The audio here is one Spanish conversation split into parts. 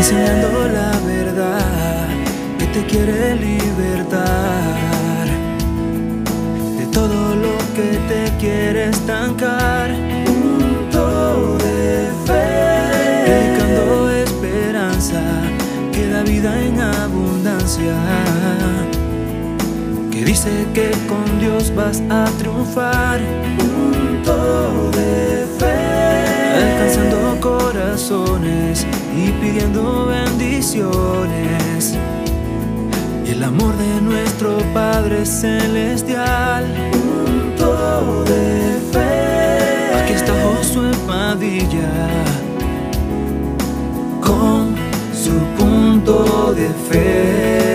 enseñando la verdad que te quiere libertar de todo lo que te quiere estancar. Punto de fe, predicando esperanza que da vida en abundancia. Que dice que con Dios vas a triunfar. Punto de y pidiendo bendiciones. Y el amor de nuestro Padre Celestial. Punto de fe. Aquí está Josué Padilla con su punto de fe.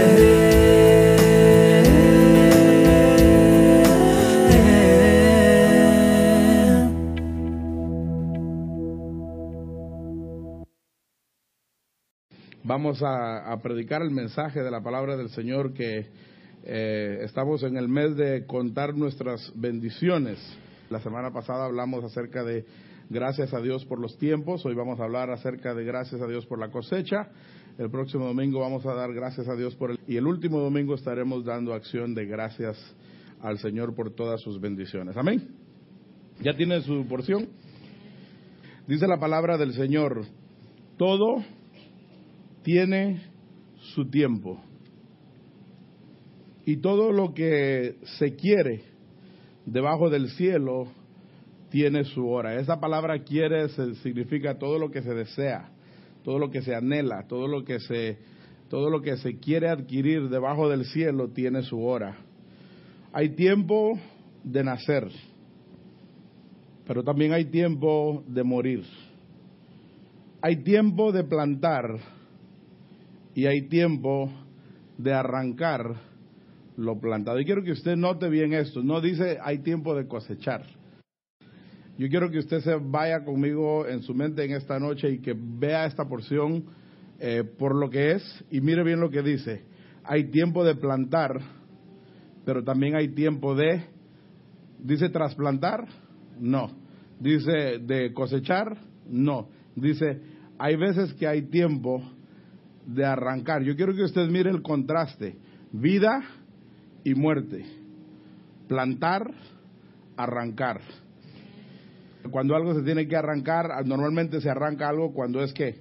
A predicar el mensaje de la palabra del Señor que eh, estamos en el mes de contar nuestras bendiciones. La semana pasada hablamos acerca de gracias a Dios por los tiempos, hoy vamos a hablar acerca de gracias a Dios por la cosecha. El próximo domingo vamos a dar gracias a Dios por el... Y el último domingo estaremos dando acción de gracias al Señor por todas sus bendiciones. Amén. ¿Ya tiene su porción? Dice la palabra del Señor, todo tiene su tiempo. Y todo lo que se quiere debajo del cielo tiene su hora. Esa palabra quiere significa todo lo que se desea, todo lo que se anhela, todo lo que se todo lo que se quiere adquirir debajo del cielo tiene su hora. Hay tiempo de nacer, pero también hay tiempo de morir. Hay tiempo de plantar y hay tiempo de arrancar lo plantado. Y quiero que usted note bien esto. No dice hay tiempo de cosechar. Yo quiero que usted se vaya conmigo en su mente en esta noche y que vea esta porción eh, por lo que es y mire bien lo que dice. Hay tiempo de plantar, pero también hay tiempo de, dice trasplantar, no. Dice de cosechar, no. Dice, hay veces que hay tiempo de arrancar. Yo quiero que usted mire el contraste. Vida y muerte. Plantar, arrancar. Cuando algo se tiene que arrancar, normalmente se arranca algo cuando es que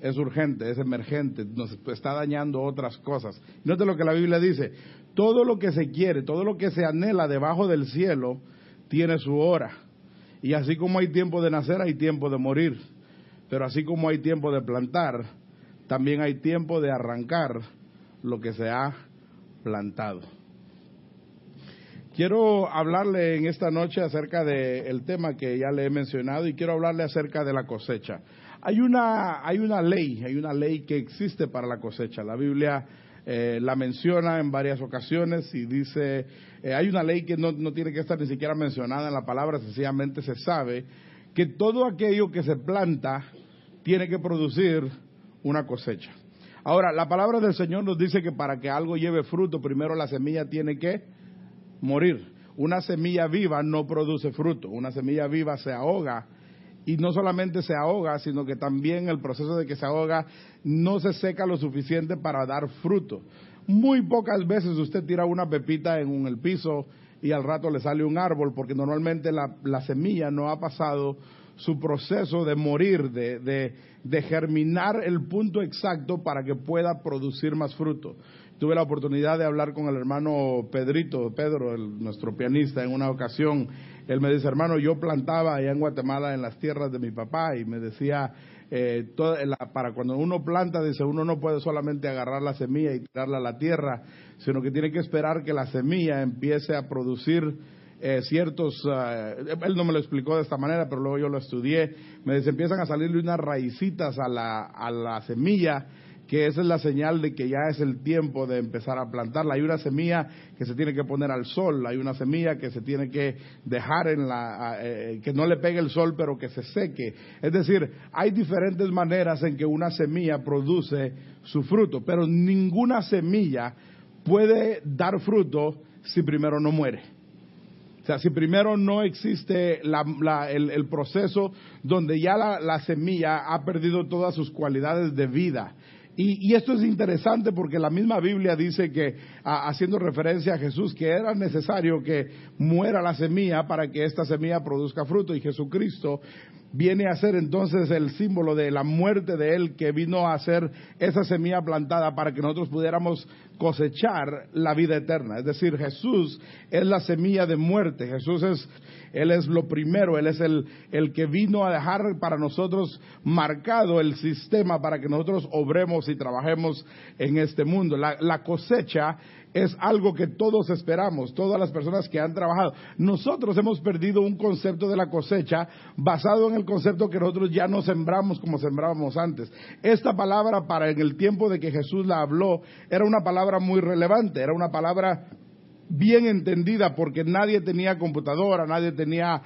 es urgente, es emergente, nos está dañando otras cosas. Note lo que la Biblia dice, todo lo que se quiere, todo lo que se anhela debajo del cielo tiene su hora. Y así como hay tiempo de nacer, hay tiempo de morir. Pero así como hay tiempo de plantar, también hay tiempo de arrancar lo que se ha plantado. Quiero hablarle en esta noche acerca del tema que ya le he mencionado y quiero hablarle acerca de la cosecha. Hay una, hay una ley, hay una ley que existe para la cosecha. La Biblia eh, la menciona en varias ocasiones y dice, eh, hay una ley que no, no tiene que estar ni siquiera mencionada en la palabra, sencillamente se sabe que todo aquello que se planta tiene que producir una cosecha. Ahora, la palabra del Señor nos dice que para que algo lleve fruto, primero la semilla tiene que morir. Una semilla viva no produce fruto, una semilla viva se ahoga y no solamente se ahoga, sino que también el proceso de que se ahoga no se seca lo suficiente para dar fruto. Muy pocas veces usted tira una pepita en un- el piso y al rato le sale un árbol, porque normalmente la, la semilla no ha pasado su proceso de morir, de, de, de germinar el punto exacto para que pueda producir más fruto. Tuve la oportunidad de hablar con el hermano Pedrito, Pedro, el- nuestro pianista, en una ocasión. Él me dice, hermano, yo plantaba allá en Guatemala en las tierras de mi papá y me decía, eh, toda la- para cuando uno planta, dice, uno no puede solamente agarrar la semilla y tirarla a la tierra, sino que tiene que esperar que la semilla empiece a producir eh, ciertos, ah, él no me lo explicó de esta manera, pero luego yo lo estudié, me empiezan a salirle unas raicitas a la, a la semilla, que esa es la señal de que ya es el tiempo de empezar a plantarla. Hay una semilla que se tiene que poner al sol, hay una semilla que se tiene que dejar en la, ah, eh, que no le pegue el sol, pero que se seque. Es decir, hay diferentes maneras en que una semilla produce su fruto, pero ninguna semilla puede dar fruto si primero no muere. O sea, si primero no existe el, proceso donde ya la semilla ha perdido todas sus cualidades de vida y, esto es interesante porque la misma Biblia dice que, haciendo referencia a Jesús, que era necesario que muera la semilla para que esta semilla produzca fruto. Y Jesucristo viene a ser entonces el símbolo de la muerte de Él que vino a ser esa semilla plantada para que nosotros pudiéramos cosechar la vida eterna. Es decir, Jesús es la semilla de muerte. Jesús es, Él es lo primero, Él es el, el que vino a dejar para nosotros marcado el sistema para que nosotros obremos y trabajemos en este mundo. La, la cosecha es algo que todos esperamos, todas las personas que han trabajado. Nosotros hemos perdido un concepto de la cosecha basado en el concepto que nosotros ya no sembramos como sembrábamos antes. Esta palabra para en el tiempo de que Jesús la habló era una palabra muy relevante, era una palabra bien entendida porque nadie tenía computadora, nadie tenía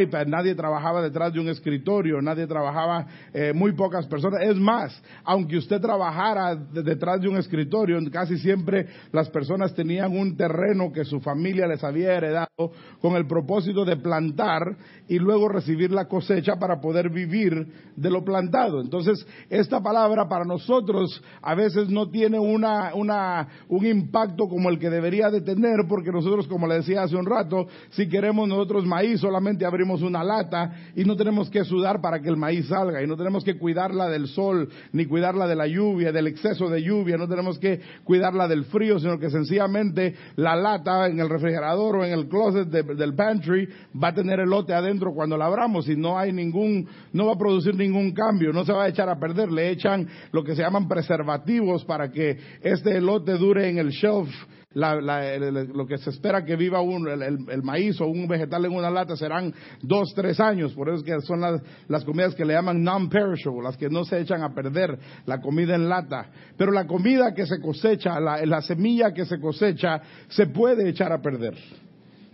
iPad, nadie trabajaba detrás de un escritorio, nadie trabajaba, eh, muy pocas personas. Es más, aunque usted trabajara detrás de un escritorio, casi siempre las personas tenían un terreno que su familia les había heredado con el propósito de plantar y luego recibir la cosecha para poder vivir de lo plantado. Entonces, esta palabra para nosotros a veces no tiene una, una, un impacto como el que debería de tener porque nosotros, como le decía hace un rato, si queremos nosotros maíz, solamente abrimos una lata y no tenemos que sudar para que el maíz salga y no tenemos que cuidarla del sol, ni cuidarla de la lluvia, del exceso de lluvia, no tenemos que cuidarla del frío, sino que sencillamente la lata en el refrigerador o en el closet del pantry va a tener el lote adentro cuando la abramos y no hay ningún, no va a producir ningún cambio, no se va a echar a perder, le echan lo que se llaman preservativos para que este lote dure en el shelf lo que se espera que viva un, el, maíz o un vegetal en una lata serán dos, tres años. Por eso es que son las, comidas que le llaman non-perishable, las que no se echan a perder, la comida en lata. Pero la comida que se cosecha, la, la semilla que se cosecha, se puede echar a perder.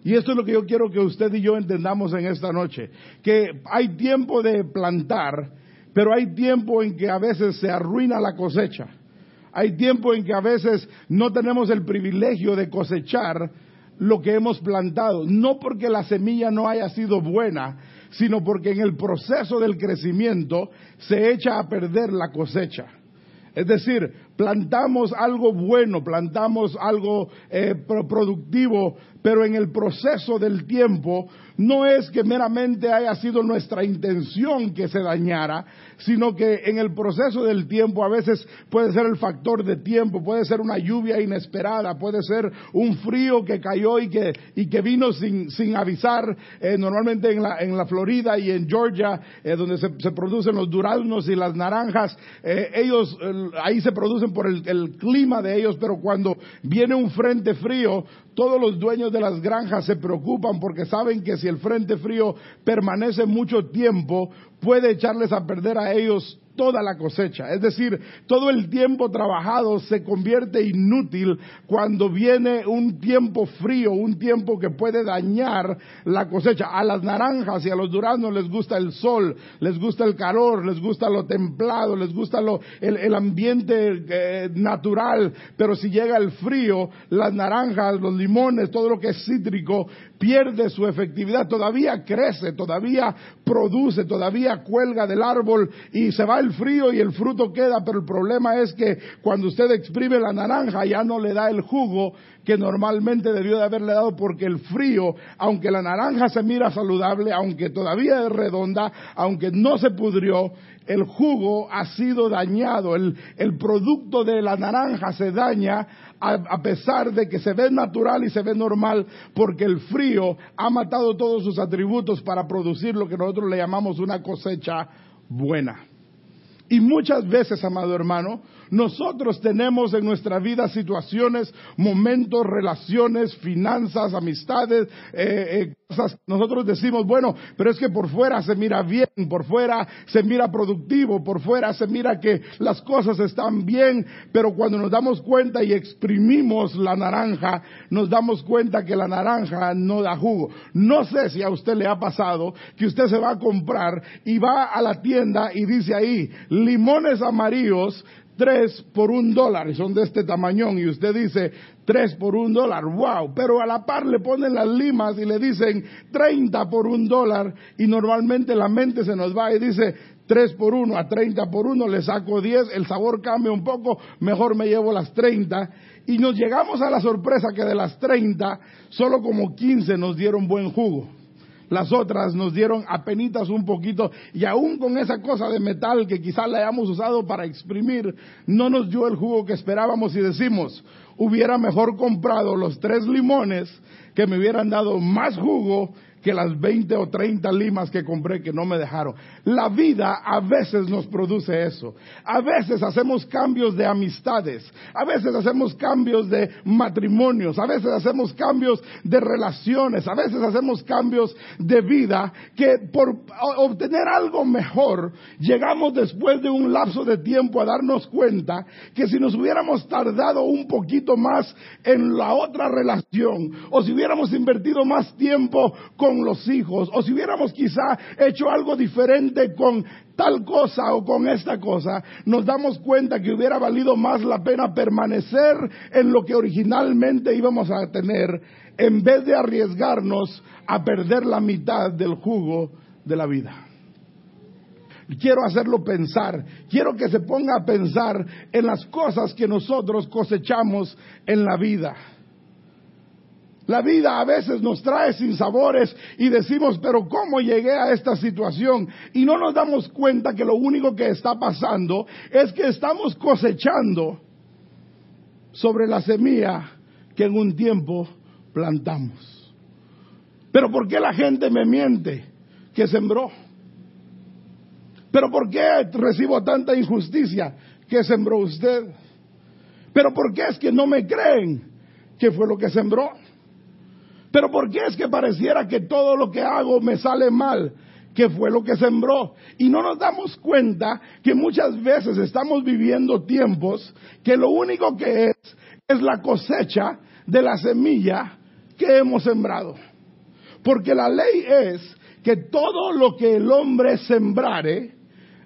Y esto es lo que yo quiero que usted y yo entendamos en esta noche, que hay tiempo de plantar, pero hay tiempo en que a veces se arruina la cosecha. Hay tiempo en que a veces no tenemos el privilegio de cosechar lo que hemos plantado, no porque la semilla no haya sido buena, sino porque en el proceso del crecimiento se echa a perder la cosecha. Es decir, plantamos algo bueno, plantamos algo eh, productivo, pero en el proceso del tiempo no es que meramente haya sido nuestra intención que se dañara, sino que en el proceso del tiempo a veces puede ser el factor de tiempo, puede ser una lluvia inesperada, puede ser un frío que cayó y que, y que vino sin, sin avisar. Eh, normalmente en la, en la Florida y en Georgia, eh, donde se, se, producen los duraznos y las naranjas, ellos ahí se producen por el, el clima de ellos, pero cuando viene un frente frío, todos los dueños de las granjas se preocupan porque saben que si el frente frío permanece mucho tiempo, puede echarles a perder a ellos toda la cosecha. Es decir, todo el tiempo trabajado se convierte inútil cuando viene un tiempo frío, un tiempo que puede dañar la cosecha. A las naranjas y a los duraznos les gusta el sol, les gusta el calor, les gusta lo templado, les gusta lo, el, ambiente eh, natural, pero si llega el frío, las naranjas, los limones, todo lo que es cítrico pierde su efectividad, todavía crece, todavía produce, todavía cuelga del árbol y se va el frío y el fruto queda, pero el problema es que cuando usted exprime la naranja ya no le da el jugo que normalmente debió de haberle dado porque el frío, aunque la naranja se mira saludable, aunque todavía es redonda, aunque no se pudrió, el jugo ha sido dañado, el, el producto de la naranja se daña a, a, pesar de que se ve natural y se ve normal, porque el frío ha matado todos sus atributos para producir lo que nosotros le llamamos una cosecha buena. Y muchas veces, amado hermano, nosotros tenemos en nuestra vida situaciones, momentos, relaciones, finanzas, amistades, eh, eh, cosas. Nosotros decimos, bueno, pero es que por fuera se mira bien, por fuera se mira productivo, por fuera se mira que las cosas están bien, pero cuando nos damos cuenta y exprimimos la naranja, nos damos cuenta que la naranja no da jugo. No sé si a usted le ha pasado que usted se va a comprar y va a la tienda y dice ahí, limones amarillos tres por un dólar y son de este tamañón y usted dice, 3 por un dólar, wow, pero a la par le ponen las limas y le dicen 30 por un dólar y normalmente la mente se nos va y dice 3 por 1 a 30 por 1, le saco 10, el sabor cambia un poco, mejor me llevo las 30 y nos llegamos a la sorpresa que de las 30 solo como 15 nos dieron buen jugo. Las otras nos dieron apenitas un poquito y aún con esa cosa de metal que quizás la hayamos usado para exprimir, no nos dio el jugo que esperábamos y decimos, hubiera mejor comprado los tres limones que me hubieran dado más jugo que las 20 o 30 limas que compré que no me dejaron. La vida a veces nos produce eso. A veces hacemos cambios de amistades. A veces hacemos cambios de matrimonios. A veces hacemos cambios de relaciones. A veces hacemos cambios de vida que por obtener algo mejor llegamos después de un lapso de tiempo a darnos cuenta que si nos hubiéramos tardado un poquito más en la otra relación o si hubiéramos invertido más tiempo con los hijos, o si hubiéramos quizá hecho algo diferente con tal cosa o con esta cosa, nos damos cuenta que hubiera valido más la pena permanecer en lo que originalmente íbamos a tener, en vez de arriesgarnos a perder la mitad del jugo de la vida quiero hacerlo pensar, quiero que se ponga a pensar en las cosas que nosotros cosechamos en la vida. La vida a veces nos trae sin sabores y decimos, pero ¿cómo llegué a esta situación? Y no nos damos cuenta que lo único que está pasando es que estamos cosechando sobre la semilla que en un tiempo plantamos. Pero ¿por qué la gente me miente que sembró? ¿Pero por qué recibo tanta injusticia que sembró usted? ¿Pero por qué es que no me creen que fue lo que sembró? Pero ¿por qué es que pareciera que todo lo que hago me sale mal? que fue lo que sembró. Y no nos damos cuenta que muchas veces estamos viviendo tiempos que lo único que es es la cosecha de la semilla que hemos sembrado. Porque la ley es que todo lo que el hombre sembrare,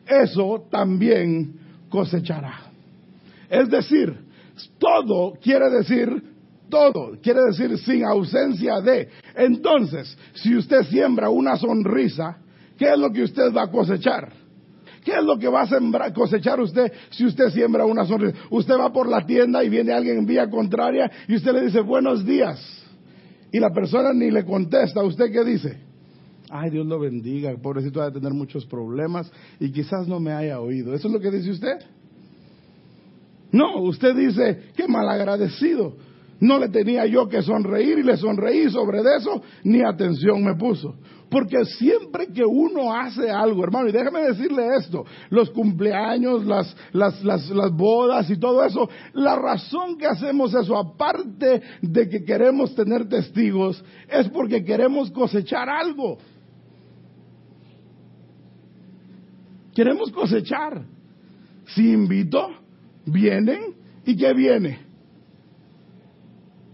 eso también cosechará. Es decir, todo quiere decir todo, quiere decir sin ausencia de. Entonces, si usted siembra una sonrisa, ¿qué es lo que usted va a cosechar? ¿Qué es lo que va a sembrar, cosechar usted si usted siembra una sonrisa? Usted va por la tienda y viene alguien en vía contraria y usted le dice buenos días. Y la persona ni le contesta. ¿Usted qué dice? Ay, Dios lo bendiga, pobrecito va a tener muchos problemas y quizás no me haya oído. ¿Eso es lo que dice usted? No, usted dice, qué malagradecido. No le tenía yo que sonreír y le sonreí sobre eso, ni atención me puso. Porque siempre que uno hace algo, hermano, y déjame decirle esto, los cumpleaños, las, las, las, las bodas y todo eso, la razón que hacemos eso, aparte de que queremos tener testigos, es porque queremos cosechar algo. Queremos cosechar. Si invito, vienen y ¿qué viene?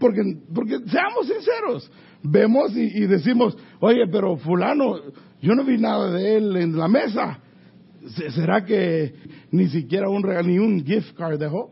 Porque, porque seamos sinceros, vemos y, decimos, oye, pero fulano, yo no vi nada de él en la mesa. ¿Será que ni siquiera un ni un gift card dejó?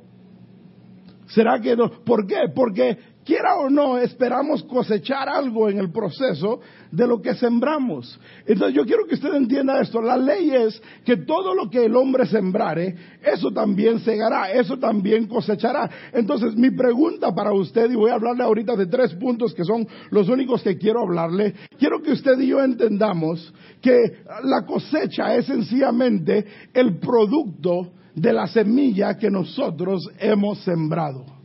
¿Será que no? ¿Por qué? Porque quiera o no, esperamos cosechar algo en el proceso de lo que sembramos. Entonces yo quiero que usted entienda esto. La ley es que todo lo que el hombre sembrare, eso también segará, eso también cosechará. Entonces mi pregunta para usted, y voy a hablarle ahorita de tres puntos que son los únicos que quiero hablarle, quiero que usted y yo entendamos que la cosecha es sencillamente el producto de la semilla que nosotros hemos sembrado.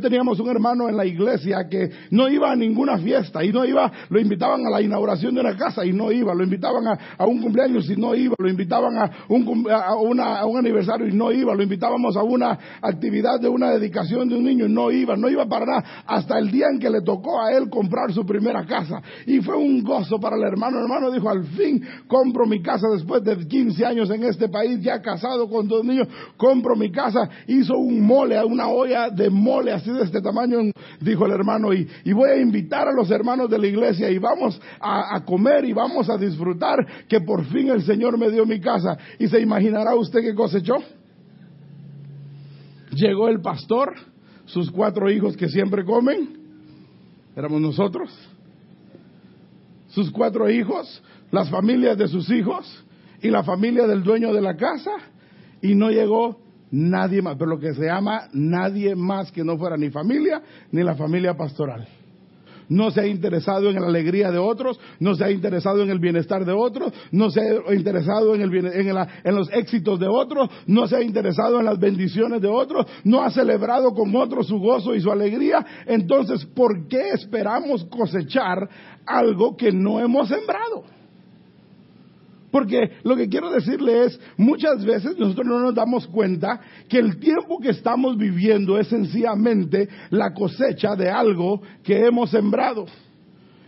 Teníamos un hermano en la iglesia que no iba a ninguna fiesta y no iba, lo invitaban a la inauguración de una casa y no iba, lo invitaban a, un cumpleaños y no iba, lo invitaban a un, a, un aniversario y no iba, lo invitábamos a una actividad de una dedicación de un niño y no iba, no iba para nada, hasta el día en que le tocó a él comprar su primera casa. Y fue un gozo para el hermano. El hermano dijo, al fin compro mi casa después de 15 años en este país, ya casado con dos niños, compro mi casa. Hizo un mole, una olla de mole así de este tamaño, dijo el hermano, y, voy a invitar a los hermanos de la iglesia y vamos a, a, comer y vamos a disfrutar que por fin el Señor me dio mi casa. Y se imaginará usted qué cosechó. Llegó el pastor, sus cuatro hijos que siempre comen? Éramos nosotros. Sus cuatro hijos, las familias de sus hijos y la familia del dueño de la casa. Y no llegó nadie más, pero lo que se llama nadie más que no fuera ni familia ni la familia pastoral no se ha interesado en la alegría de otros, no se ha interesado en el bienestar de otros, no se ha interesado en, el, en, los éxitos de otros, no se ha interesado en las bendiciones de otros, no ha celebrado con otros su gozo y su alegría. Entonces, ¿por qué esperamos cosechar algo que no hemos sembrado? Porque lo que quiero decirle es, muchas veces nosotros no nos damos cuenta que el tiempo que estamos viviendo es sencillamente la cosecha de algo que hemos sembrado.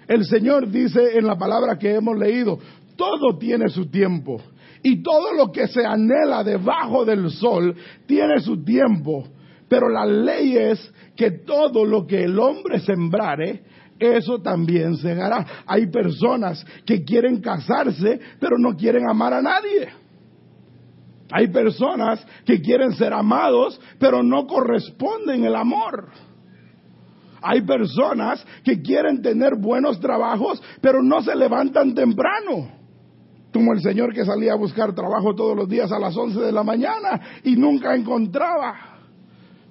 El Señor dice en la palabra que hemos leído, todo tiene su tiempo. Y todo lo que se anhela debajo del sol tiene su tiempo. Pero la ley es que todo lo que el hombre sembrare, eso también se hará. Hay personas que quieren casarse, pero no quieren amar a nadie. Hay personas que quieren ser amados, pero no corresponden el amor. Hay personas que quieren tener buenos trabajos, pero no se levantan temprano. Como el señor que salía a buscar trabajo todos los días a las 11 de la mañana y nunca encontraba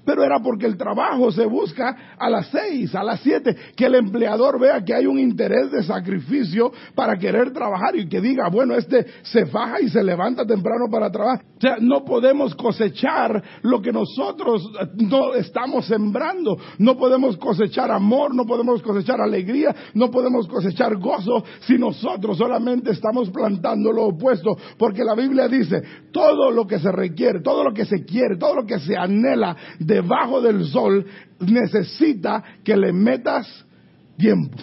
pero era porque el trabajo se busca a las seis, a las siete, que el empleador vea que hay un interés de sacrificio para querer trabajar y que diga, bueno, este se faja y se levanta temprano para trabajar. O sea, no podemos cosechar lo que nosotros no estamos sembrando. No podemos cosechar amor, no podemos cosechar alegría, no podemos cosechar gozo si nosotros solamente estamos plantando lo opuesto. Porque la Biblia dice, todo lo que se requiere, todo lo que se quiere, todo lo que se anhela, debajo del sol necesita que le metas tiempo.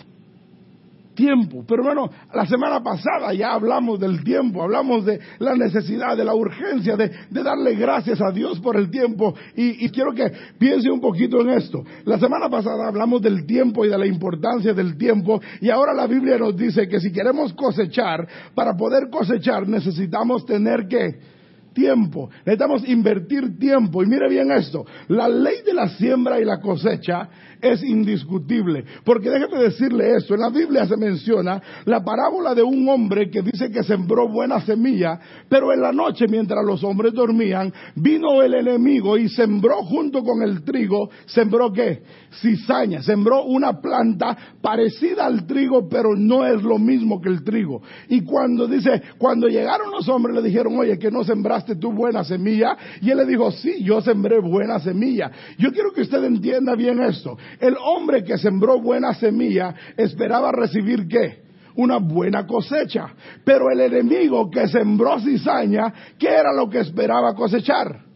Tiempo. Pero bueno, la semana pasada ya hablamos del tiempo, hablamos de la necesidad, de la urgencia, de, darle gracias a Dios por el tiempo. Y, quiero que piense un poquito en esto. La semana pasada hablamos del tiempo y de la importancia del tiempo. Y ahora la Biblia nos dice que si queremos cosechar, para poder cosechar necesitamos tener que tiempo, necesitamos invertir tiempo. Y mire bien esto, la ley de la siembra y la cosecha es indiscutible. Porque déjeme decirle esto, en la Biblia se menciona la parábola de un hombre que dice que sembró buena semilla, pero en la noche mientras los hombres dormían, vino el enemigo y sembró junto con el trigo, sembró qué? Cizaña, sembró una planta parecida al trigo, pero no es lo mismo que el trigo. Y cuando dice, cuando llegaron los hombres le dijeron, oye, que no sembraste tu buena semilla, y él le dijo, sí, yo sembré buena semilla. Yo quiero que usted entienda bien esto. El hombre que sembró buena semilla esperaba recibir qué? Una buena cosecha. Pero el enemigo que sembró cizaña, ¿qué era lo que esperaba cosechar?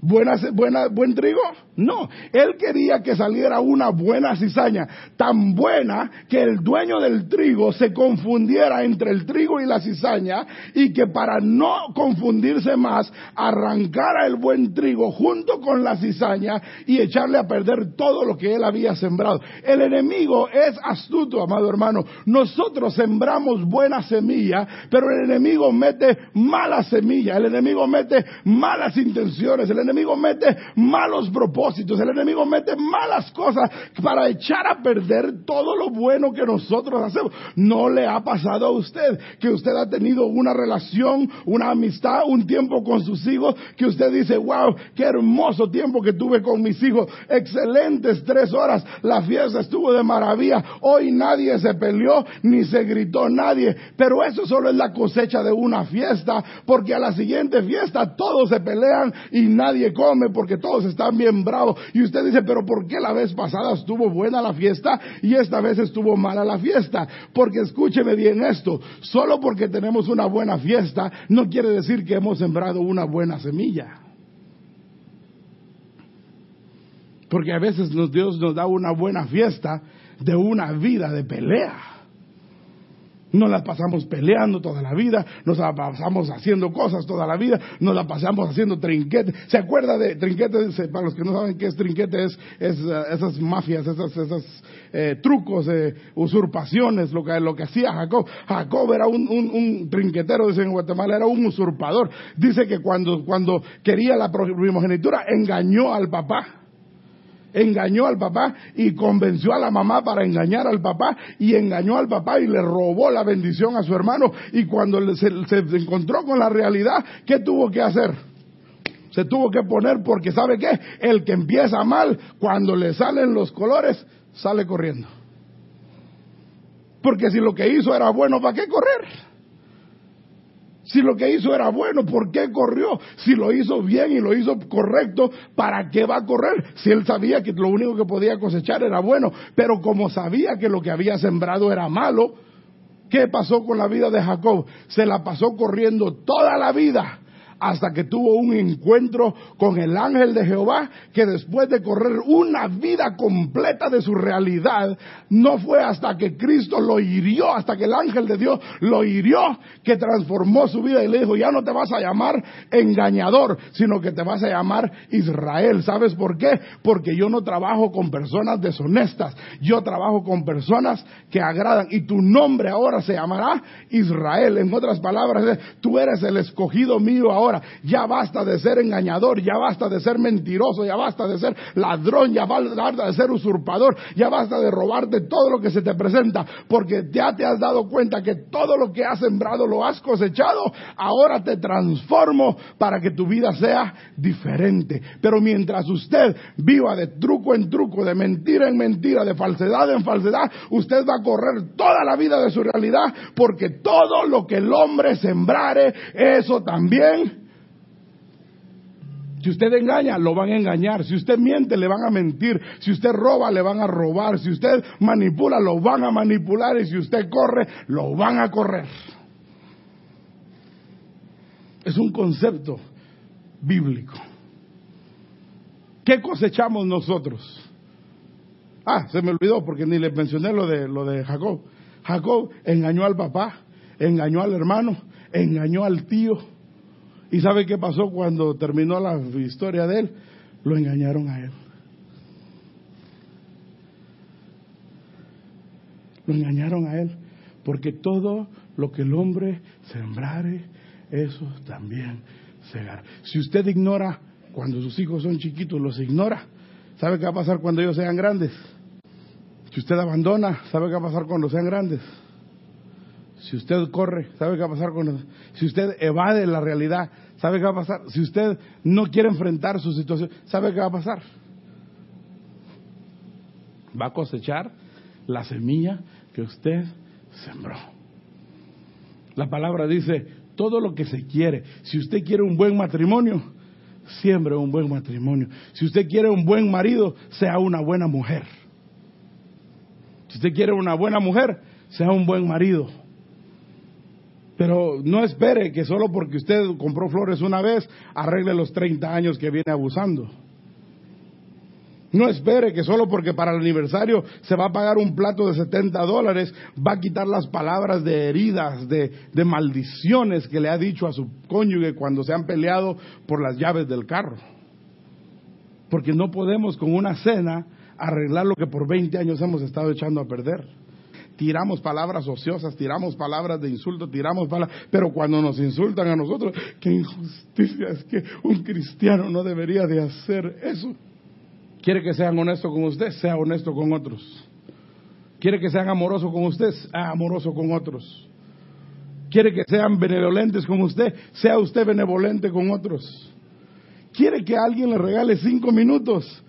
¿Buena, buena, buen trigo? No, él quería que saliera una buena cizaña, tan buena que el dueño del trigo se confundiera entre el trigo y la cizaña y que para no confundirse más arrancara el buen trigo junto con la cizaña y echarle a perder todo lo que él había sembrado. El enemigo es astuto, amado hermano. Nosotros sembramos buena semilla, pero el enemigo mete mala semilla, el enemigo mete malas intenciones, el enemigo mete malos propósitos el enemigo mete malas cosas para echar a perder todo lo bueno que nosotros hacemos. No le ha pasado a usted que usted ha tenido una relación, una amistad, un tiempo con sus hijos, que usted dice, wow, qué hermoso tiempo que tuve con mis hijos, excelentes tres horas, la fiesta estuvo de maravilla, hoy nadie se peleó ni se gritó nadie, pero eso solo es la cosecha de una fiesta, porque a la siguiente fiesta todos se pelean y nadie come porque todos están bien y usted dice, pero ¿por qué la vez pasada estuvo buena la fiesta y esta vez estuvo mala la fiesta? Porque escúcheme bien esto, solo porque tenemos una buena fiesta no quiere decir que hemos sembrado una buena semilla. Porque a veces Dios nos da una buena fiesta de una vida de pelea. Nos la pasamos peleando toda la vida, nos la pasamos haciendo cosas toda la vida, nos la pasamos haciendo trinquete. ¿Se acuerda de trinquete? Para los que no saben qué es trinquete, es, eh, esas mafias, esos esas, eh, trucos, de usurpaciones, lo que, lo que hacía Jacob. Jacob era un, un, trinquetero, dice en Guatemala, era un usurpador. Dice que cuando, cuando quería la primogenitura, engañó al papá engañó al papá y convenció a la mamá para engañar al papá y engañó al papá y le robó la bendición a su hermano y cuando se, encontró con la realidad, ¿qué tuvo que hacer? Se tuvo que poner porque ¿sabe qué? El que empieza mal, cuando le salen los colores, sale corriendo. Porque si lo que hizo era bueno, ¿para qué correr? Si lo que hizo era bueno, ¿por qué corrió? Si lo hizo bien y lo hizo correcto, ¿para qué va a correr? Si él sabía que lo único que podía cosechar era bueno, pero como sabía que lo que había sembrado era malo, ¿qué pasó con la vida de Jacob? Se la pasó corriendo toda la vida hasta que tuvo un encuentro con el ángel de Jehová, que después de correr una vida completa de su realidad, no fue hasta que Cristo lo hirió, hasta que el ángel de Dios lo hirió, que transformó su vida y le dijo, ya no te vas a llamar engañador, sino que te vas a llamar Israel. ¿Sabes por qué? Porque yo no trabajo con personas deshonestas, yo trabajo con personas que agradan y tu nombre ahora se llamará Israel. En otras palabras, tú eres el escogido mío ahora ya basta de ser engañador, ya basta de ser mentiroso, ya basta de ser ladrón, ya basta de ser usurpador, ya basta de robarte todo lo que se te presenta, porque ya te has dado cuenta que todo lo que has sembrado lo has cosechado, ahora te transformo para que tu vida sea diferente. Pero mientras usted viva de truco en truco, de mentira en mentira, de falsedad en falsedad, usted va a correr toda la vida de su realidad, porque todo lo que el hombre sembrare, eso también si usted engaña, lo van a engañar. Si usted miente, le van a mentir. Si usted roba, le van a robar. Si usted manipula, lo van a manipular. Y si usted corre, lo van a correr. Es un concepto bíblico. ¿Qué cosechamos nosotros? Ah, se me olvidó porque ni le mencioné lo de, lo de Jacob. Jacob engañó al papá, engañó al hermano, engañó al tío, ¿Y sabe qué pasó cuando terminó la historia de él? Lo engañaron a él. Lo engañaron a él. Porque todo lo que el hombre sembrare, eso también segará. Si usted ignora cuando sus hijos son chiquitos, los ignora, ¿sabe qué va a pasar cuando ellos sean grandes? Si usted abandona, ¿sabe qué va a pasar cuando sean grandes? Si usted corre, ¿sabe qué va a pasar con Si usted evade la realidad, ¿sabe qué va a pasar? Si usted no quiere enfrentar su situación, ¿sabe qué va a pasar? Va a cosechar la semilla que usted sembró. La palabra dice, todo lo que se quiere. Si usted quiere un buen matrimonio, siembre un buen matrimonio. Si usted quiere un buen marido, sea una buena mujer. Si usted quiere una buena mujer, sea un buen marido. Pero no espere que solo porque usted compró flores una vez arregle los 30 años que viene abusando. No espere que solo porque para el aniversario se va a pagar un plato de 70 dólares va a quitar las palabras de heridas, de, de maldiciones que le ha dicho a su cónyuge cuando se han peleado por las llaves del carro. Porque no podemos con una cena arreglar lo que por 20 años hemos estado echando a perder tiramos palabras ociosas, tiramos palabras de insulto, tiramos palabras, pero cuando nos insultan a nosotros, qué injusticia es que un cristiano no debería de hacer eso. ¿Quiere que sean honestos con usted? Sea honesto con otros. ¿Quiere que sean amorosos con usted? Sea amoroso con otros. ¿Quiere que sean benevolentes con usted? Sea usted benevolente con otros. ¿Quiere que alguien le regale cinco minutos?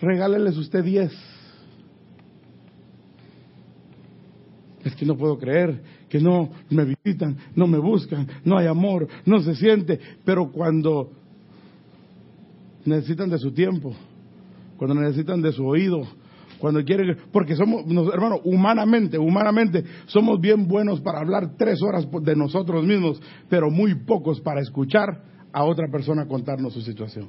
Regáleles usted diez. Es que no puedo creer que no me visitan, no me buscan, no hay amor, no se siente, pero cuando necesitan de su tiempo, cuando necesitan de su oído, cuando quieren, porque somos, hermano, humanamente, humanamente, somos bien buenos para hablar tres horas de nosotros mismos, pero muy pocos para escuchar a otra persona contarnos su situación.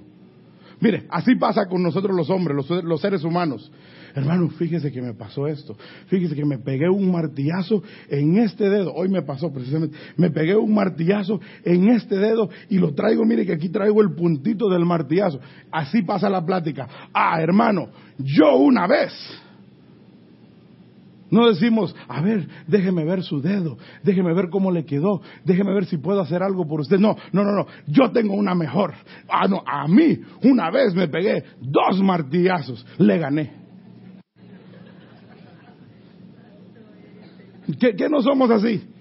Mire, así pasa con nosotros los hombres, los seres humanos hermano, fíjese que me pasó esto, fíjese que me pegué un martillazo en este dedo, hoy me pasó precisamente, me pegué un martillazo en este dedo y lo traigo, mire que aquí traigo el puntito del martillazo. Así pasa la plática. Ah, hermano, yo una vez. No decimos, a ver, déjeme ver su dedo, déjeme ver cómo le quedó, déjeme ver si puedo hacer algo por usted. No, no, no, no, yo tengo una mejor. Ah, no, a mí una vez me pegué dos martillazos, le gané. ¿Qué, qué no somos así?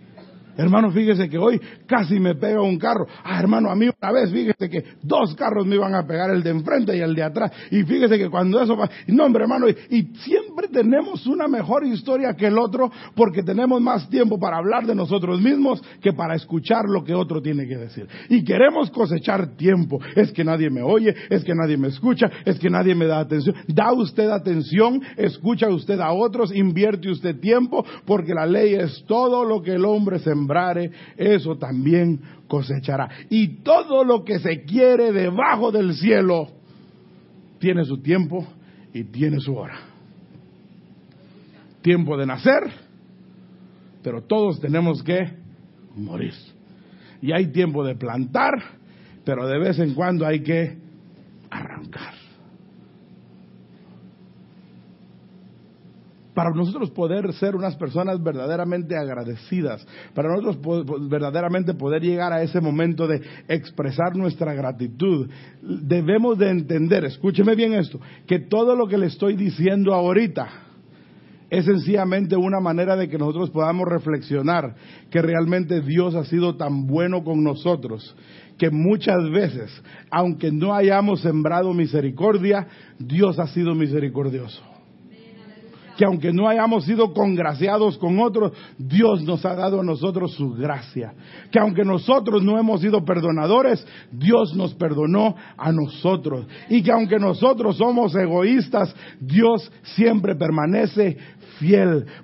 Hermano, fíjese que hoy casi me pega un carro. Ah, hermano, a mí una vez, fíjese que dos carros me iban a pegar, el de enfrente y el de atrás. Y fíjese que cuando eso va, no hombre, hermano, y, siempre tenemos una mejor historia que el otro porque tenemos más tiempo para hablar de nosotros mismos que para escuchar lo que otro tiene que decir. Y queremos cosechar tiempo. Es que nadie me oye, es que nadie me escucha, es que nadie me da atención. Da usted atención, escucha usted a otros, invierte usted tiempo porque la ley es todo lo que el hombre se eso también cosechará. Y todo lo que se quiere debajo del cielo tiene su tiempo y tiene su hora. Tiempo de nacer, pero todos tenemos que morir. Y hay tiempo de plantar, pero de vez en cuando hay que arrancar. Para nosotros poder ser unas personas verdaderamente agradecidas, para nosotros verdaderamente poder llegar a ese momento de expresar nuestra gratitud, debemos de entender, escúcheme bien esto, que todo lo que le estoy diciendo ahorita es sencillamente una manera de que nosotros podamos reflexionar que realmente Dios ha sido tan bueno con nosotros que muchas veces, aunque no hayamos sembrado misericordia, Dios ha sido misericordioso que aunque no hayamos sido congraciados con otros, Dios nos ha dado a nosotros su gracia. Que aunque nosotros no hemos sido perdonadores, Dios nos perdonó a nosotros. Y que aunque nosotros somos egoístas, Dios siempre permanece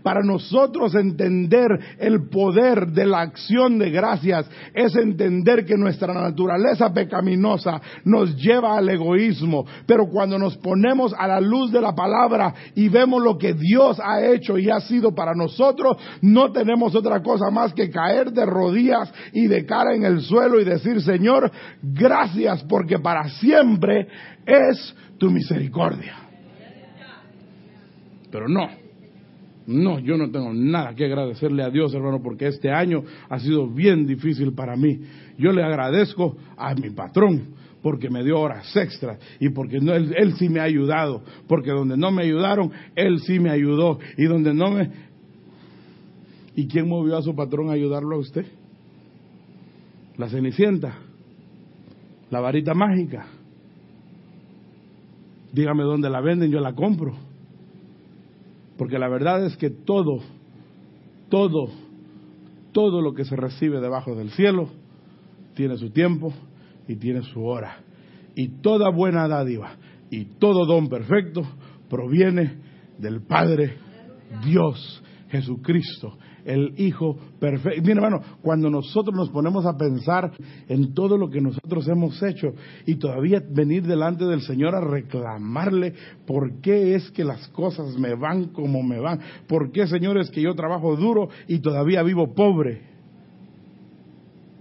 Para nosotros entender el poder de la acción de gracias es entender que nuestra naturaleza pecaminosa nos lleva al egoísmo. Pero cuando nos ponemos a la luz de la palabra y vemos lo que Dios ha hecho y ha sido para nosotros, no tenemos otra cosa más que caer de rodillas y de cara en el suelo y decir, Señor, gracias porque para siempre es tu misericordia. Pero no, no, yo no tengo nada que agradecerle a Dios, hermano, porque este año ha sido bien difícil para mí. Yo le agradezco a mi patrón porque me dio horas extras y porque él, él, sí me ha ayudado, porque donde no me ayudaron, él sí me ayudó y donde no me... ¿Y quién movió a su patrón a ayudarlo a usted? La cenicienta, la varita mágica. Dígame dónde la venden, yo la compro. Porque la verdad es que todo, todo, todo lo que se recibe debajo del cielo tiene su tiempo y tiene su hora. Y toda buena dádiva y todo don perfecto proviene del Padre Dios Jesucristo, el Hijo perfecto. Mira, hermano, cuando nosotros nos ponemos a pensar en todo lo que nosotros hemos hecho y todavía venir delante del Señor a reclamarle por qué es que las cosas me van como me van, por qué, Señor, es que yo trabajo duro y todavía vivo pobre.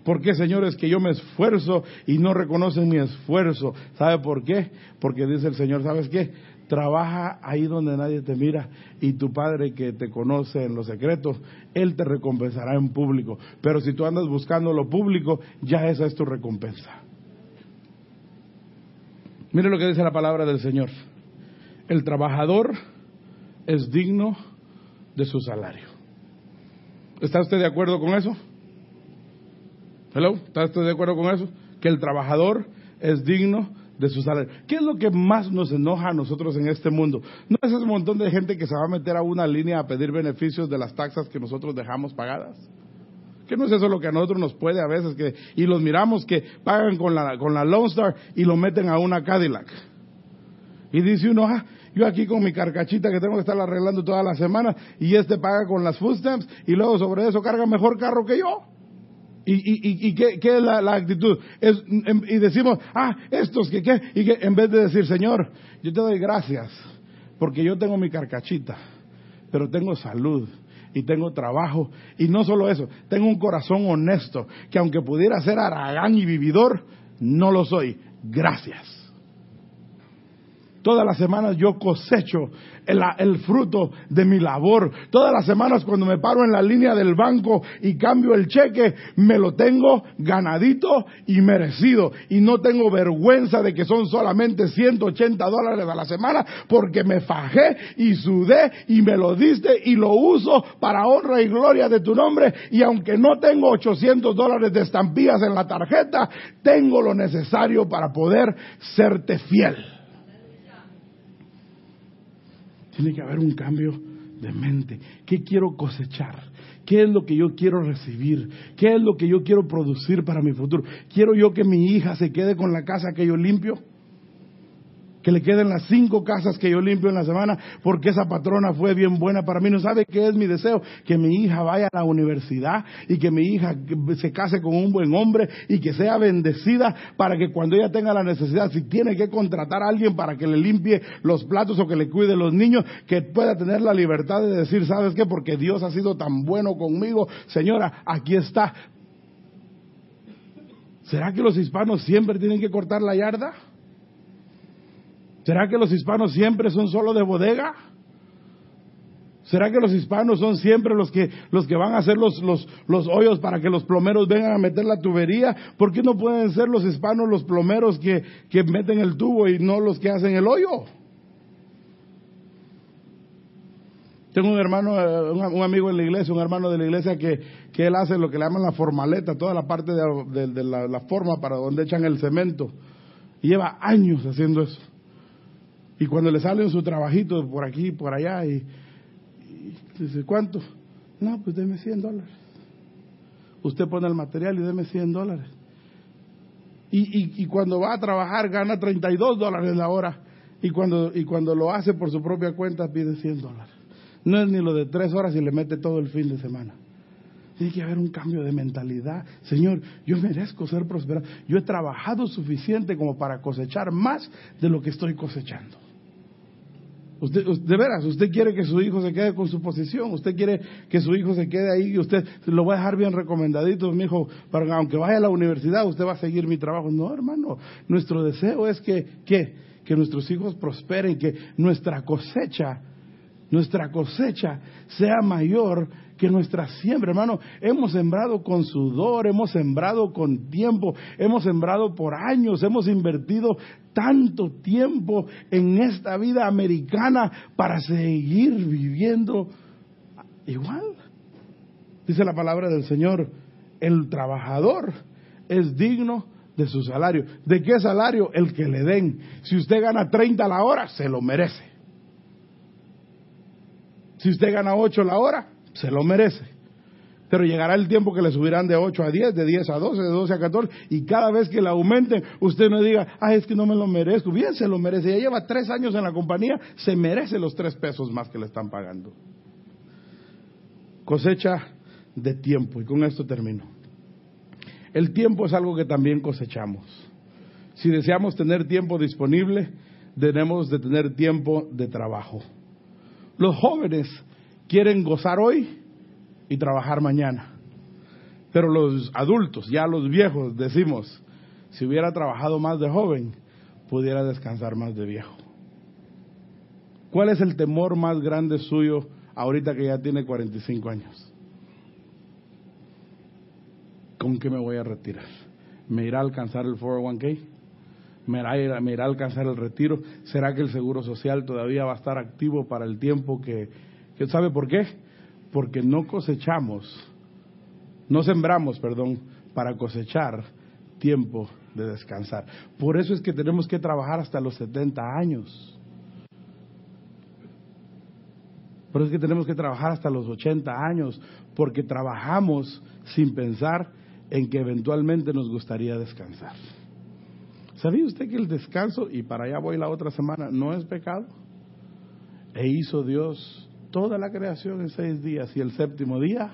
¿Por qué, señores, que yo me esfuerzo y no reconocen mi esfuerzo? ¿Sabe por qué? Porque dice el Señor, ¿sabes qué? Trabaja ahí donde nadie te mira y tu Padre que te conoce en los secretos, Él te recompensará en público. Pero si tú andas buscando lo público, ya esa es tu recompensa. Mire lo que dice la palabra del Señor. El trabajador es digno de su salario. ¿Está usted de acuerdo con eso? Hello, ¿está usted de acuerdo con eso? Que el trabajador es digno de su salario. ¿Qué es lo que más nos enoja a nosotros en este mundo? No es ese montón de gente que se va a meter a una línea a pedir beneficios de las taxas que nosotros dejamos pagadas. ¿Qué no es eso lo que a nosotros nos puede a veces que y los miramos que pagan con la con la Lone Star y lo meten a una Cadillac? Y dice uno, ah, yo aquí con mi carcachita que tengo que estar arreglando toda la semana y este paga con las food stamps y luego sobre eso carga mejor carro que yo. ¿Y, y, y qué, qué, es la, actitud? Es, em, y decimos, ah, estos que qué, y que en vez de decir, Señor, yo te doy gracias, porque yo tengo mi carcachita, pero tengo salud y tengo trabajo, y no solo eso, tengo un corazón honesto, que aunque pudiera ser aragán y vividor, no lo soy. Gracias. Todas las semanas yo cosecho el, fruto de mi labor. Todas las semanas cuando me paro en la línea del banco y cambio el cheque, me lo tengo ganadito y merecido. Y no tengo vergüenza de que son solamente 180 dólares a la semana porque me fajé y sudé y me lo diste y lo uso para honra y gloria de tu nombre. Y aunque no tengo 800 dólares de estampillas en la tarjeta, tengo lo necesario para poder serte fiel. Tiene que haber un cambio de mente. ¿Qué quiero cosechar? ¿Qué es lo que yo quiero recibir? ¿Qué es lo que yo quiero producir para mi futuro? ¿Quiero yo que mi hija se quede con la casa que yo limpio? Que le queden las cinco casas que yo limpio en la semana, porque esa patrona fue bien buena para mí. ¿No sabe qué es mi deseo? Que mi hija vaya a la universidad y que mi hija se case con un buen hombre y que sea bendecida para que cuando ella tenga la necesidad, si tiene que contratar a alguien para que le limpie los platos o que le cuide los niños, que pueda tener la libertad de decir, ¿sabes qué? Porque Dios ha sido tan bueno conmigo, señora, aquí está. ¿Será que los hispanos siempre tienen que cortar la yarda? ¿Será que los hispanos siempre son solo de bodega? ¿Será que los hispanos son siempre los que, los que van a hacer los, los, los, hoyos para que los plomeros vengan a meter la tubería? ¿Por qué no pueden ser los hispanos los plomeros que, que meten el tubo y no los que hacen el hoyo? Tengo un hermano, eh, un, amigo en la iglesia, un hermano de la iglesia que, que él hace lo que le llaman la formaleta, toda la parte de, de, la, la forma para donde echan el cemento. Lleva años haciendo eso. Y cuando le salen su trabajito por aquí, por allá, y, dice, ¿cuánto? No, pues deme 100 dólares. Usted pone el material y deme 100 dólares. Y, cuando va a trabajar gana 32 dólares la hora. Y cuando, y cuando lo hace por su propia cuenta pide 100 dólares. No es ni lo de tres horas y le mete todo el fin de semana. Tiene que haber un cambio de mentalidad. Señor, yo merezco ser prosperado. Yo he trabajado suficiente como para cosechar más de lo que estoy cosechando. Usted, de veras, usted quiere que su hijo se quede con su posición, usted quiere que su hijo se quede ahí y usted lo va a dejar bien recomendadito, mi hijo, para aunque vaya a la universidad, usted va a seguir mi trabajo. No, hermano, nuestro deseo es que, que, que nuestros hijos prosperen, que nuestra cosecha, nuestra cosecha sea mayor que nuestra siembra, hermano, hemos sembrado con sudor, hemos sembrado con tiempo, hemos sembrado por años, hemos invertido tanto tiempo en esta vida americana para seguir viviendo igual. Dice la palabra del Señor, el trabajador es digno de su salario. ¿De qué salario? El que le den. Si usted gana 30 la hora, se lo merece. Si usted gana 8 la hora, se lo merece. Pero llegará el tiempo que le subirán de 8 a 10, de 10 a 12, de 12 a 14, y cada vez que le aumenten, usted no diga, ah, es que no me lo merezco. Bien, se lo merece. Ya lleva tres años en la compañía, se merece los tres pesos más que le están pagando. Cosecha de tiempo, y con esto termino. El tiempo es algo que también cosechamos. Si deseamos tener tiempo disponible, debemos de tener tiempo de trabajo. Los jóvenes quieren gozar hoy y trabajar mañana. Pero los adultos, ya los viejos, decimos, si hubiera trabajado más de joven, pudiera descansar más de viejo. ¿Cuál es el temor más grande suyo ahorita que ya tiene 45 años? ¿Con qué me voy a retirar? ¿Me irá a alcanzar el 401k? ¿Me irá, ¿Me irá a alcanzar el retiro? ¿Será que el Seguro Social todavía va a estar activo para el tiempo que, ¿Sabe por qué? Porque no cosechamos, no sembramos, perdón, para cosechar tiempo de descansar. Por eso es que tenemos que trabajar hasta los 70 años. Por eso es que tenemos que trabajar hasta los 80 años, porque trabajamos sin pensar en que eventualmente nos gustaría descansar. ¿Sabía usted que el descanso, y para allá voy la otra semana, no es pecado? E hizo Dios toda la creación en seis días y el séptimo día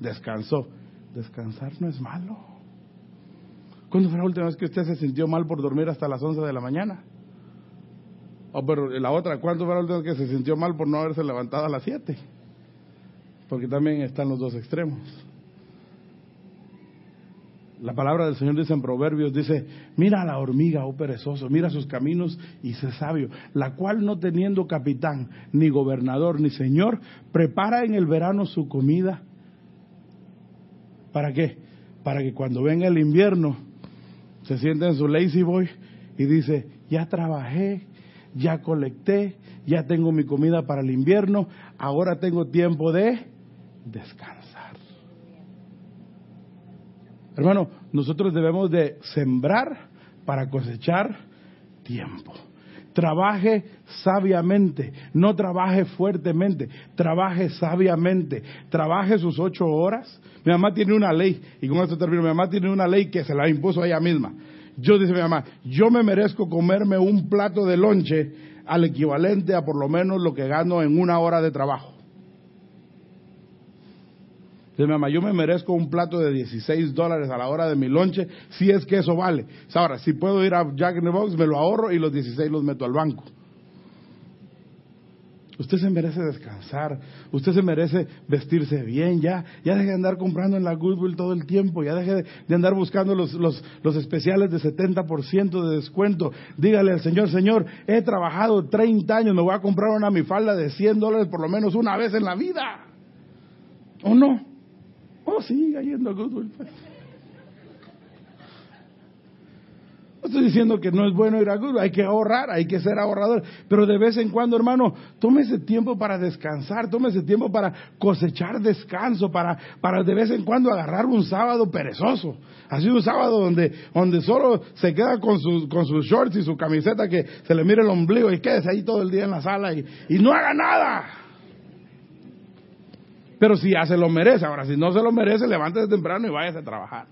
descansó. Descansar no es malo. ¿Cuándo fue la última vez que usted se sintió mal por dormir hasta las once de la mañana? O pero la otra, ¿cuándo fue la última vez que se sintió mal por no haberse levantado a las siete? Porque también están los dos extremos. La palabra del Señor dice en Proverbios, dice, mira a la hormiga, oh perezoso, mira sus caminos y sé sabio, la cual no teniendo capitán, ni gobernador, ni señor, prepara en el verano su comida. ¿Para qué? Para que cuando venga el invierno se sienta en su lazy boy y dice, ya trabajé, ya colecté, ya tengo mi comida para el invierno, ahora tengo tiempo de descansar. Hermano, nosotros debemos de sembrar para cosechar tiempo. Trabaje sabiamente, no trabaje fuertemente, trabaje sabiamente, trabaje sus ocho horas. Mi mamá tiene una ley, y con esto termino, mi mamá tiene una ley que se la impuso ella misma. Yo, dice mi mamá, yo me merezco comerme un plato de lonche al equivalente a por lo menos lo que gano en una hora de trabajo. Dice mi mamá, yo me merezco un plato de 16 dólares a la hora de mi lonche, si es que eso vale. Ahora, si puedo ir a Jack in the Box, me lo ahorro y los 16 los meto al banco. Usted se merece descansar, usted se merece vestirse bien, ya, ya deje de andar comprando en la Goodwill todo el tiempo, ya deje de, andar buscando los, los, los especiales de 70% de descuento. Dígale al Señor, Señor, he trabajado 30 años, me voy a comprar una mifalda de 100 dólares por lo menos una vez en la vida. ¿O no? Oh, yendo a Goodwill. No estoy diciendo que no es bueno ir a Google, hay que ahorrar, hay que ser ahorrador, pero de vez en cuando, hermano, tómese tiempo para descansar, tómese tiempo para cosechar descanso, para, para de vez en cuando agarrar un sábado perezoso. Así un sábado donde, donde solo se queda con, sus con sus shorts y su camiseta que se le mire el ombligo y quédese ahí todo el día en la sala y, y no haga nada. Pero si ya se lo merece, ahora si no se lo merece, levántese temprano y váyase a trabajar.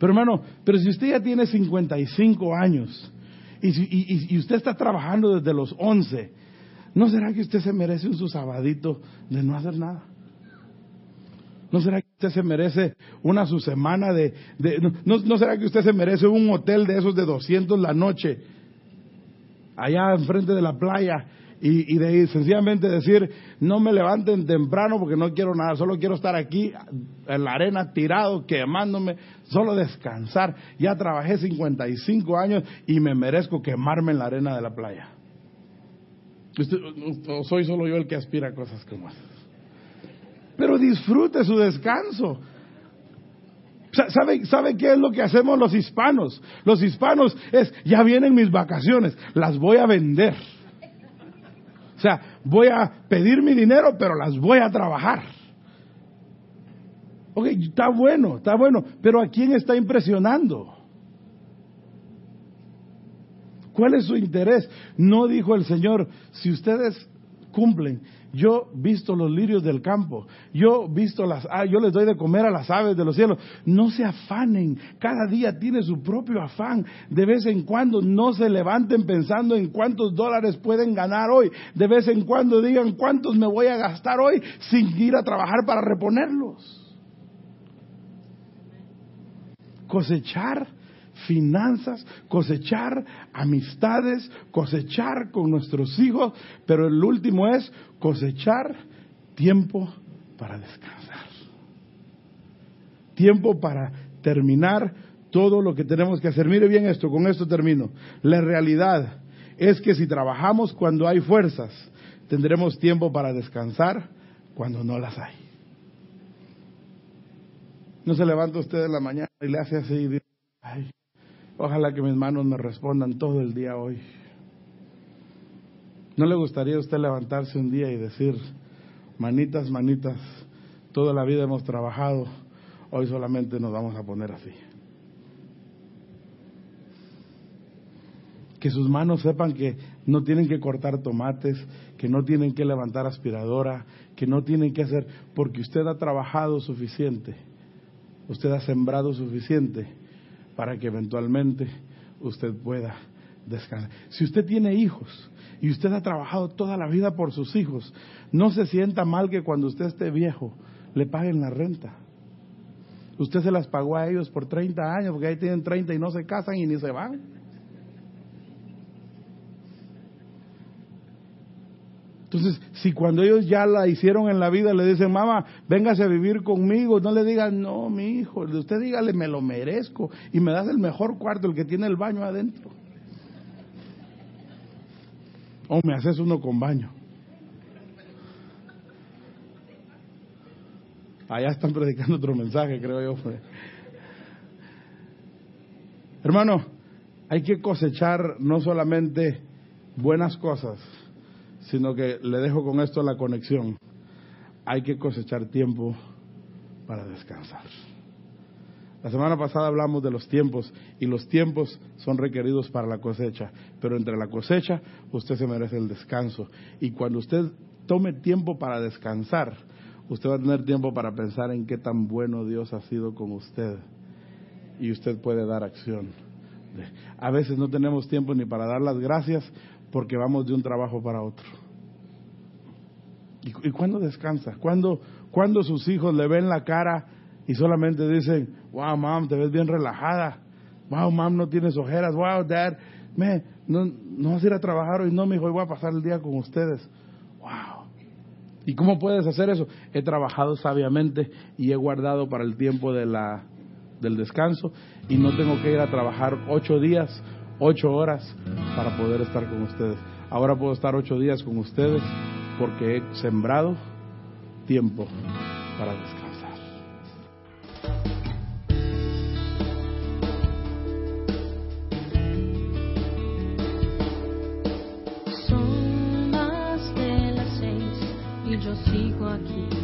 Pero hermano, pero si usted ya tiene 55 años y, y, usted está trabajando desde los 11, ¿no será que usted se merece un su sabadito de no hacer nada? ¿No será que usted se merece una su semana de... de no, no, será que usted se merece un hotel de esos de 200 la noche allá enfrente de la playa y, y de sencillamente decir, no me levanten temprano porque no quiero nada, solo quiero estar aquí en la arena tirado, quemándome, solo descansar. Ya trabajé 55 años y me merezco quemarme en la arena de la playa. o soy solo yo el que aspira a cosas como esas. Pero disfrute su descanso. ¿Sabe, ¿Sabe qué es lo que hacemos los hispanos? Los hispanos es, ya vienen mis vacaciones, las voy a vender. O sea, voy a pedir mi dinero, pero las voy a trabajar. Ok, está bueno, está bueno, pero ¿a quién está impresionando? ¿Cuál es su interés? No dijo el Señor, si ustedes cumplen yo visto los lirios del campo, yo visto las, ah, yo les doy de comer a las aves de los cielos. No se afanen, cada día tiene su propio afán. De vez en cuando no se levanten pensando en cuántos dólares pueden ganar hoy. De vez en cuando digan cuántos me voy a gastar hoy sin ir a trabajar para reponerlos. Cosechar finanzas, cosechar amistades, cosechar con nuestros hijos, pero el último es cosechar tiempo para descansar. Tiempo para terminar todo lo que tenemos que hacer. Mire bien esto, con esto termino. La realidad es que si trabajamos cuando hay fuerzas, tendremos tiempo para descansar cuando no las hay. No se levanta usted en la mañana y le hace así ay, Ojalá que mis manos me respondan todo el día hoy. ¿No le gustaría a usted levantarse un día y decir, manitas, manitas, toda la vida hemos trabajado, hoy solamente nos vamos a poner así? Que sus manos sepan que no tienen que cortar tomates, que no tienen que levantar aspiradora, que no tienen que hacer, porque usted ha trabajado suficiente, usted ha sembrado suficiente para que eventualmente usted pueda descansar. Si usted tiene hijos y usted ha trabajado toda la vida por sus hijos, no se sienta mal que cuando usted esté viejo le paguen la renta. Usted se las pagó a ellos por 30 años, porque ahí tienen 30 y no se casan y ni se van. Entonces, si cuando ellos ya la hicieron en la vida le dicen, mamá, véngase a vivir conmigo, no le digan, no, mi hijo, usted dígale, me lo merezco y me das el mejor cuarto, el que tiene el baño adentro. O me haces uno con baño. Allá están predicando otro mensaje, creo yo. Hermano, hay que cosechar no solamente buenas cosas, sino que le dejo con esto la conexión. Hay que cosechar tiempo para descansar. La semana pasada hablamos de los tiempos y los tiempos son requeridos para la cosecha, pero entre la cosecha usted se merece el descanso. Y cuando usted tome tiempo para descansar, usted va a tener tiempo para pensar en qué tan bueno Dios ha sido con usted y usted puede dar acción. A veces no tenemos tiempo ni para dar las gracias porque vamos de un trabajo para otro. ¿Y, cuándo descansa? ¿Cuándo, ¿Cuándo sus hijos le ven la cara y solamente dicen, wow, mom, te ves bien relajada? Wow, mom, no tienes ojeras. Wow, dad, me, no, no vas a ir a trabajar hoy. No, mi hijo, voy a pasar el día con ustedes. Wow. ¿Y cómo puedes hacer eso? He trabajado sabiamente y he guardado para el tiempo de la, del descanso y no tengo que ir a trabajar ocho días ocho horas para poder estar con ustedes. Ahora puedo estar ocho días con ustedes porque he sembrado tiempo para descansar. Son más de las seis y yo sigo aquí